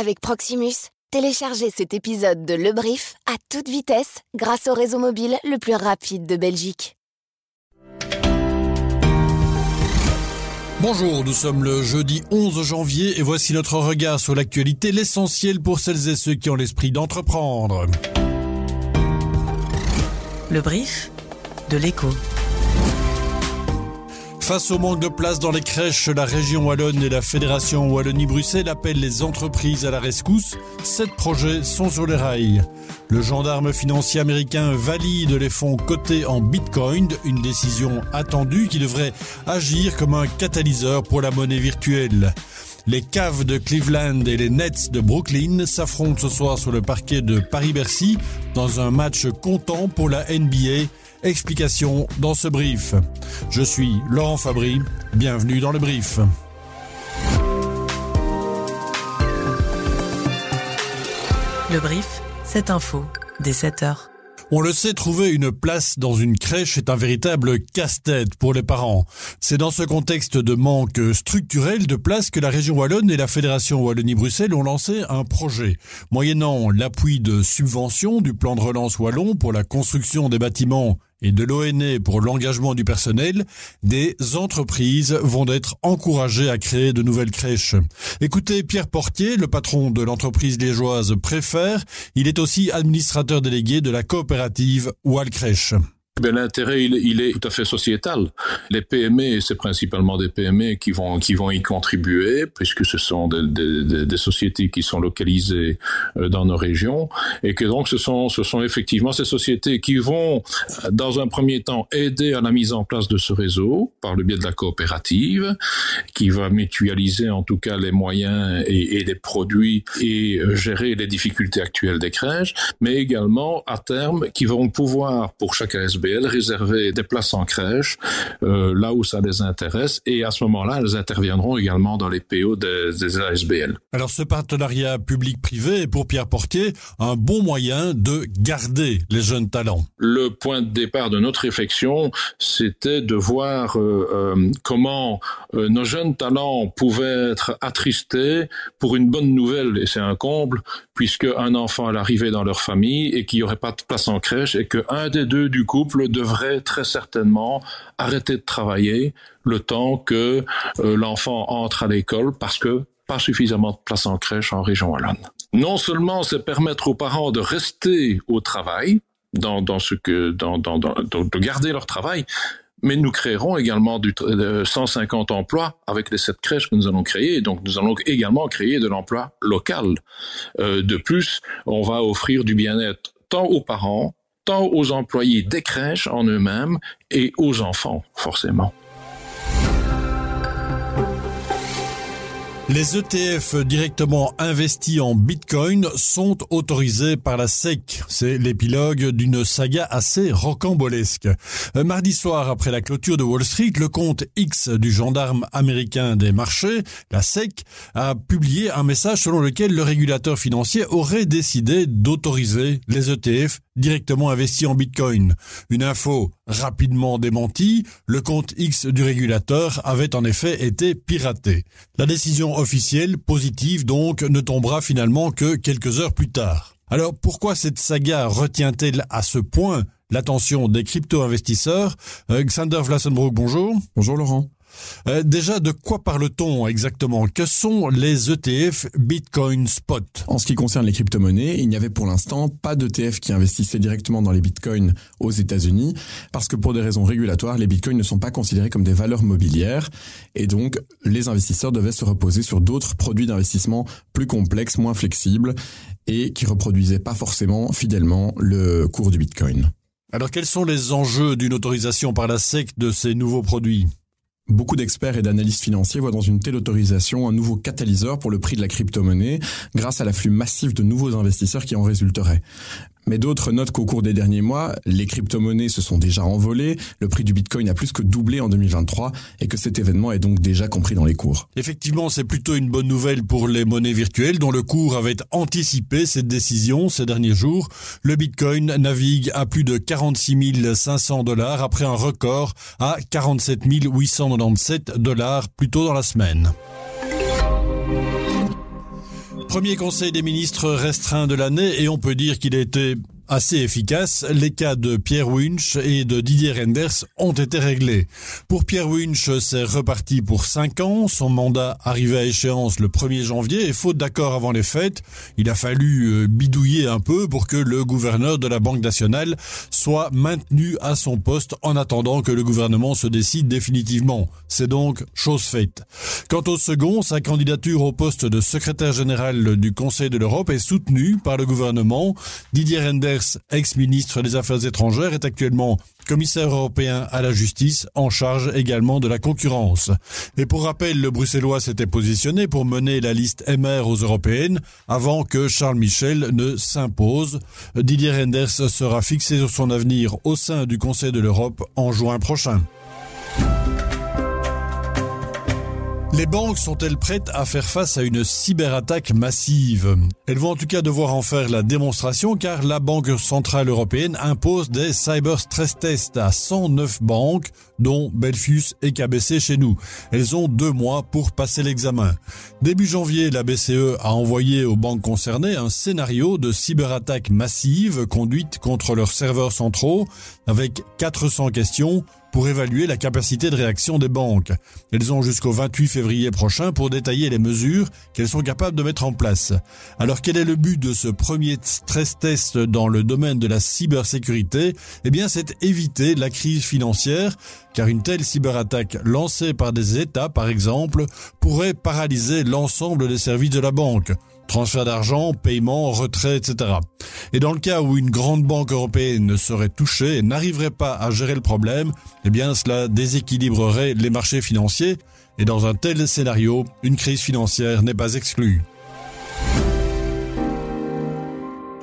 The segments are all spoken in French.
Avec Proximus, téléchargez cet épisode de Le Brief à toute vitesse grâce au réseau mobile le plus rapide de Belgique. Bonjour, nous sommes le jeudi 11 janvier et voici notre regard sur l'actualité, l'essentiel pour celles et ceux qui ont l'esprit d'entreprendre. Le brief de l'écho. Face au manque de place dans les crèches, la région Wallonne et la Fédération Wallonie-Bruxelles appellent les entreprises à la rescousse. Sept projets sont sur les rails. Le gendarme financier américain valide les fonds cotés en Bitcoin, une décision attendue qui devrait agir comme un catalyseur pour la monnaie virtuelle. Les caves de Cleveland et les Nets de Brooklyn s'affrontent ce soir sur le parquet de Paris-Bercy dans un match comptant pour la NBA. Explication dans ce brief. Je suis Laurent Fabry, bienvenue dans le brief. Le brief, cette info, dès 7 heures. On le sait, trouver une place dans une crèche est un véritable casse-tête pour les parents. C'est dans ce contexte de manque structurel de place que la région Wallonne et la Fédération Wallonie-Bruxelles ont lancé un projet. Moyennant l'appui de subventions du plan de relance wallon pour la construction des bâtiments et de l'ONE pour l'engagement du personnel, des entreprises vont être encouragées à créer de nouvelles crèches. Écoutez Pierre Portier, le patron de l'entreprise liégeoise Préfère, il est aussi administrateur délégué de la coopérative Wallcrèche. Ben, L'intérêt, il, est tout à fait sociétal. Les PME, c'est principalement des PME qui vont, qui vont y contribuer, puisque ce sont des, sociétés qui sont localisées euh, dans nos régions, et que donc ce sont, ce sont effectivement ces sociétés qui vont, dans un premier temps, aider à la mise en place de ce réseau par le biais de la coopérative, qui va mutualiser en tout cas les moyens et, et les produits et euh, gérer les difficultés actuelles des crèches, mais également à terme qui vont pouvoir pour chaque ASB réserver des places en crèche euh, là où ça les intéresse et à ce moment-là, elles interviendront également dans les PO des, des ASBL. Alors ce partenariat public-privé est pour Pierre Portier un bon moyen de garder les jeunes talents. Le point de départ de notre réflexion, c'était de voir euh, euh, comment nos jeunes talents pouvaient être attristés pour une bonne nouvelle et c'est un comble puisque un enfant à l'arrivée dans leur famille et qu'il n'y aurait pas de place en crèche et que un des deux du couple devrait très certainement arrêter de travailler le temps que euh, l'enfant entre à l'école parce que pas suffisamment de place en crèche en région wallonne. Non seulement c'est permettre aux parents de rester au travail, dans, ce que, dans, dans, de garder leur travail, mais nous créerons également du, de 150 emplois avec les sept crèches que nous allons créer. Donc nous allons également créer de l'emploi local. Euh, de plus, on va offrir du bien-être tant aux parents tant aux employés des crèches en eux-mêmes et aux enfants, forcément. Les ETF directement investis en Bitcoin sont autorisés par la SEC. C'est l'épilogue d'une saga assez rocambolesque. Mardi soir, après la clôture de Wall Street, le compte X du gendarme américain des marchés, la SEC, a publié un message selon lequel le régulateur financier aurait décidé d'autoriser les ETF directement investis en Bitcoin. Une info rapidement démentie, le compte X du régulateur avait en effet été piraté. Officielle, positive donc, ne tombera finalement que quelques heures plus tard. Alors pourquoi cette saga retient-elle à ce point l'attention des crypto-investisseurs? Xander Vlassenbroek, bonjour. Bonjour Laurent. Euh, déjà, de quoi parle-t-on exactement? Que sont les ETF Bitcoin Spot? En ce qui concerne les crypto-monnaies, il n'y avait pour l'instant pas d'ETF qui investissait directement dans les bitcoins aux États-Unis, parce que pour des raisons régulatoires, les bitcoins ne sont pas considérés comme des valeurs mobilières, et donc les investisseurs devaient se reposer sur d'autres produits d'investissement plus complexes, moins flexibles, et qui reproduisaient pas forcément fidèlement le cours du bitcoin. Alors quels sont les enjeux d'une autorisation par la SEC de ces nouveaux produits? Beaucoup d'experts et d'analystes financiers voient dans une telle autorisation un nouveau catalyseur pour le prix de la crypto-monnaie grâce à l'afflux massif de nouveaux investisseurs qui en résulteraient. Mais d'autres notent qu'au cours des derniers mois, les crypto-monnaies se sont déjà envolées, le prix du bitcoin a plus que doublé en 2023 et que cet événement est donc déjà compris dans les cours. Effectivement, c'est plutôt une bonne nouvelle pour les monnaies virtuelles dont le cours avait anticipé cette décision ces derniers jours. Le bitcoin navigue à plus de 46 500 dollars après un record à 47 897 dollars plus tôt dans la semaine. Premier conseil des ministres restreint de l'année et on peut dire qu'il a été assez efficace, les cas de Pierre Winch et de Didier Renders ont été réglés. Pour Pierre Winch, c'est reparti pour 5 ans. Son mandat arrivait à échéance le 1er janvier et faute d'accord avant les fêtes, il a fallu euh, bidouiller un peu pour que le gouverneur de la Banque nationale soit maintenu à son poste en attendant que le gouvernement se décide définitivement. C'est donc chose faite. Quant au second, sa candidature au poste de secrétaire général du Conseil de l'Europe est soutenue par le gouvernement. Didier Renders ex-ministre des Affaires étrangères, est actuellement commissaire européen à la justice, en charge également de la concurrence. Et pour rappel, le Bruxellois s'était positionné pour mener la liste MR aux européennes avant que Charles Michel ne s'impose. Didier Renders sera fixé sur son avenir au sein du Conseil de l'Europe en juin prochain. Les banques sont-elles prêtes à faire face à une cyberattaque massive? Elles vont en tout cas devoir en faire la démonstration car la Banque Centrale Européenne impose des cyber stress tests à 109 banques, dont Belfius et KBC chez nous. Elles ont deux mois pour passer l'examen. Début janvier, la BCE a envoyé aux banques concernées un scénario de cyberattaque massive conduite contre leurs serveurs centraux avec 400 questions pour évaluer la capacité de réaction des banques. Elles ont jusqu'au 28 février prochain pour détailler les mesures qu'elles sont capables de mettre en place. Alors quel est le but de ce premier stress test dans le domaine de la cybersécurité? Eh bien c'est éviter la crise financière car une telle cyberattaque lancée par des États par exemple pourrait paralyser l'ensemble des services de la banque transfert d'argent, paiement, retrait, etc. Et dans le cas où une grande banque européenne serait touchée et n'arriverait pas à gérer le problème, eh cela déséquilibrerait les marchés financiers et dans un tel scénario, une crise financière n'est pas exclue.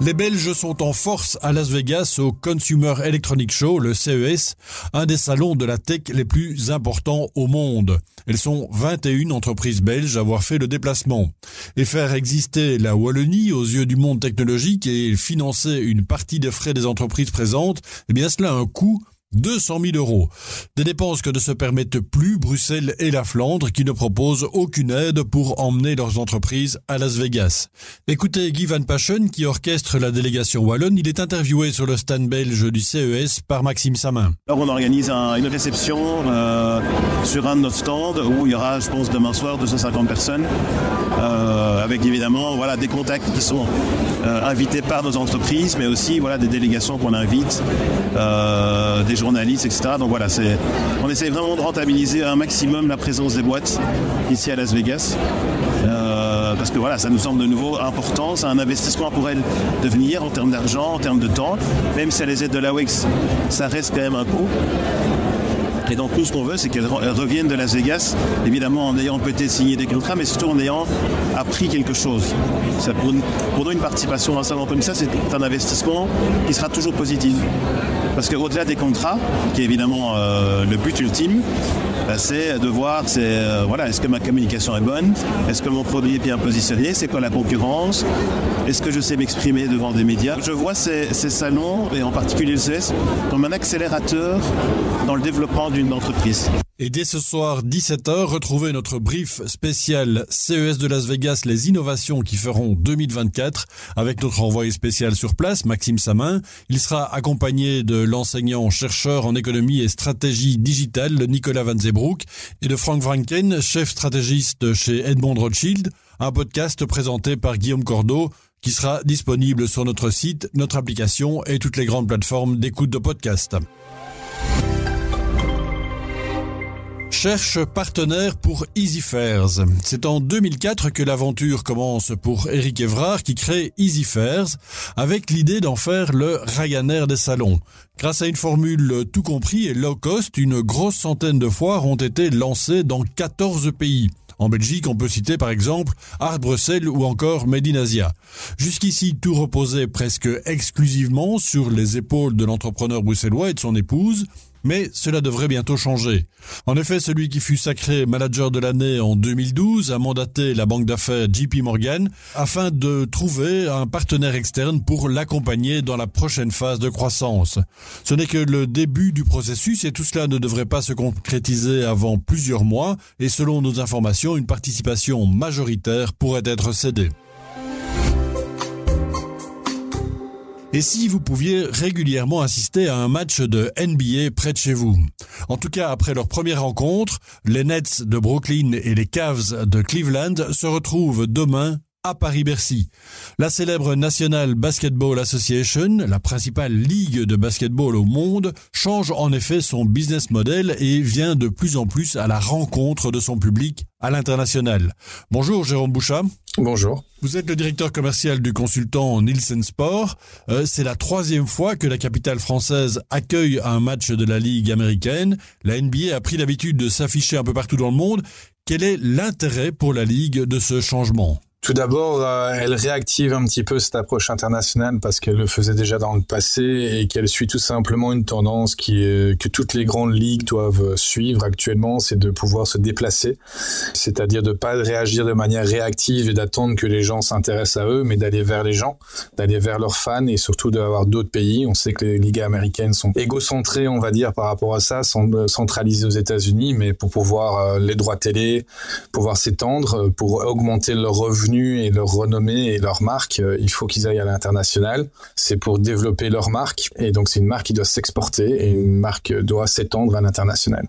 Les Belges sont en force à Las Vegas au Consumer Electronic Show, le CES, un des salons de la tech les plus importants au monde. Elles sont 21 entreprises belges à avoir fait le déplacement. Et faire exister la Wallonie aux yeux du monde technologique et financer une partie des frais des entreprises présentes, eh bien cela a un coût 200 000 euros. Des dépenses que ne se permettent plus Bruxelles et la Flandre qui ne proposent aucune aide pour emmener leurs entreprises à Las Vegas. Écoutez Guy Van Paschen qui orchestre la délégation wallonne. Il est interviewé sur le stand belge du CES par Maxime Samin. On organise une réception euh, sur un de nos stands où il y aura, je pense, demain soir 250 personnes euh, avec évidemment voilà, des contacts qui sont euh, invités par nos entreprises mais aussi voilà, des délégations qu'on invite, des journalistes, etc. Donc voilà, on essaie vraiment de rentabiliser un maximum la présence des boîtes ici à Las Vegas. Euh, parce que voilà, ça nous semble de nouveau important, c'est un investissement pour elles de venir en termes d'argent, en termes de temps, même si elles les aide de la WEX, ça reste quand même un coût. Et donc tout ce qu'on veut, c'est qu'elles reviennent de Las Vegas, évidemment en ayant peut-être signé des contrats, mais surtout en ayant appris quelque chose. Ça, pour, nous, une participation dans un salon comme ça, c'est un investissement qui sera toujours positif. Parce qu'au-delà des contrats, qui est évidemment euh, le but ultime, bah, c'est de voir, c'est euh, voilà, est-ce que ma communication est bonne, est-ce que mon produit est bien positionné, c'est quoi la concurrence, est-ce que je sais m'exprimer devant des médias? Je vois ces, salons, et en particulier le CES, comme un accélérateur dans le développement d'une entreprise. Et dès ce soir, 17h, retrouvez notre brief spécial CES de Las Vegas, les innovations qui feront 2024, avec notre envoyé spécial sur place, Maxime Samin. Il sera accompagné de l'enseignant-chercheur en économie et stratégie digitale, Nicolas Van Zebroek, et de Frank Franken, chef stratégiste chez Edmond Rothschild, un podcast présenté par Guillaume Cordeau, qui sera disponible sur notre site, notre application et toutes les grandes plateformes d'écoute de podcast. Cherche partenaire pour EasyFairs. C'est en 2004 que l'aventure commence pour Eric Evrard qui crée EasyFairs avec l'idée d'en faire le Ryanair des salons. Grâce à une formule tout compris et low cost, une grosse centaine de foires ont été lancées dans 14 pays. En Belgique, on peut citer par exemple Art Bruxelles ou encore Made in Asia. Jusqu'ici, tout reposait presque exclusivement sur les épaules de l'entrepreneur bruxellois et de son épouse. Mais cela devrait bientôt changer. En effet, celui qui fut sacré manager de l'année en 2012 a mandaté la banque d'affaires JP Morgan afin de trouver un partenaire externe pour l'accompagner dans la prochaine phase de croissance. Ce n'est que le début du processus et tout cela ne devrait pas se concrétiser avant plusieurs mois et selon nos informations, une participation majoritaire pourrait être cédée. Et si vous pouviez régulièrement assister à un match de NBA près de chez vous? En tout cas, après leur première rencontre, les Nets de Brooklyn et les Cavs de Cleveland se retrouvent demain à Paris-Bercy. La célèbre National Basketball Association, la principale ligue de basketball au monde, change en effet son business model et vient de plus en plus à la rencontre de son public à l'international. Bonjour Jérôme Bouchat. Bonjour. Vous êtes le directeur commercial du consultant Nielsen Sport. Euh, c'est la troisième fois que la capitale française accueille un match de la Ligue américaine. La NBA a pris l'habitude de s'afficher un peu partout dans le monde. Quel est l'intérêt pour la Ligue de ce changement? Tout d'abord, euh, elle réactive un petit peu cette approche internationale parce qu'elle le faisait déjà dans le passé et qu'elle suit tout simplement une tendance qui que toutes les grandes ligues doivent suivre actuellement, c'est de pouvoir se déplacer, c'est-à-dire de pas réagir de manière réactive et d'attendre que les gens s'intéressent à eux, mais d'aller vers les gens, d'aller vers leurs fans et surtout d'avoir d'autres pays. On sait que les ligues américaines sont égocentrées, on va dire, par rapport à ça, sont euh, centralisées aux États-Unis, mais pour pouvoir euh, les droits télé, pouvoir s'étendre, pour augmenter leurs revenus et leur renommée et leur marque, euh, il faut qu'ils aillent à l'international. C'est pour développer leur marque. Et donc, c'est une marque qui doit s'exporter et une marque doit s'étendre à l'international.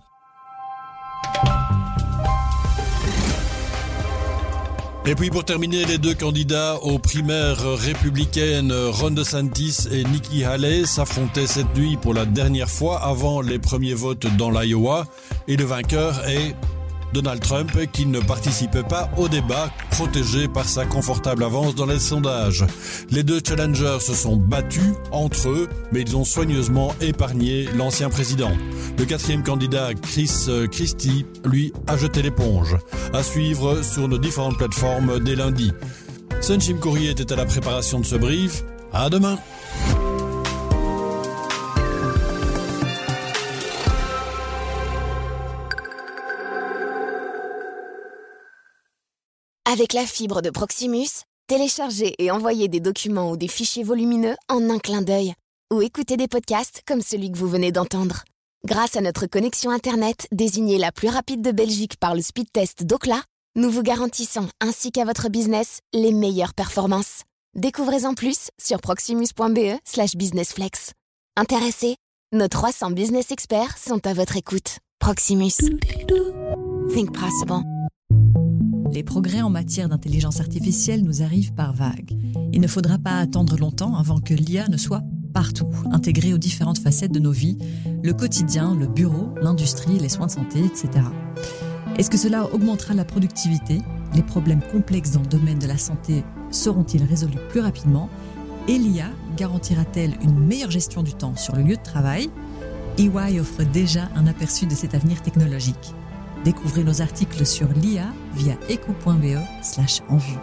Et puis pour terminer, les deux candidats aux primaires républicaines, Ron DeSantis et Nikki Haley, s'affrontaient cette nuit pour la dernière fois avant les premiers votes dans l'Iowa. Et le vainqueur est Donald Trump qui ne participait pas au débat, protégé par sa confortable avance dans les sondages. Les deux challengers se sont battus entre eux, mais ils ont soigneusement épargné l'ancien président. Le quatrième candidat, Chris Christie, lui, a jeté l'éponge. À suivre sur nos différentes plateformes dès lundi. Sunshim Courrier était à la préparation de ce brief. À demain! Avec la fibre de Proximus, téléchargez et envoyez des documents ou des fichiers volumineux en un clin d'œil. Ou écoutez des podcasts comme celui que vous venez d'entendre. Grâce à notre connexion Internet désignée la plus rapide de Belgique par le speed test Docla, nous vous garantissons ainsi qu'à votre business les meilleures performances. Découvrez-en plus sur proximus.be slash businessflex. Intéressés? Nos 300 business experts sont à votre écoute. Proximus. Think possible. Les progrès en matière d'intelligence artificielle nous arrivent par vagues. Il ne faudra pas attendre longtemps avant que l'IA ne soit partout, intégrée aux différentes facettes de nos vies, le quotidien, le bureau, l'industrie, les soins de santé, etc. Est-ce que cela augmentera la productivité? Les problèmes complexes dans le domaine de la santé seront-ils résolus plus rapidement? Et l'IA garantira-t-elle une meilleure gestion du temps sur le lieu de travail? EY offre déjà un aperçu de cet avenir technologique. Découvrez nos articles sur l'IA via eco.be slash en vue.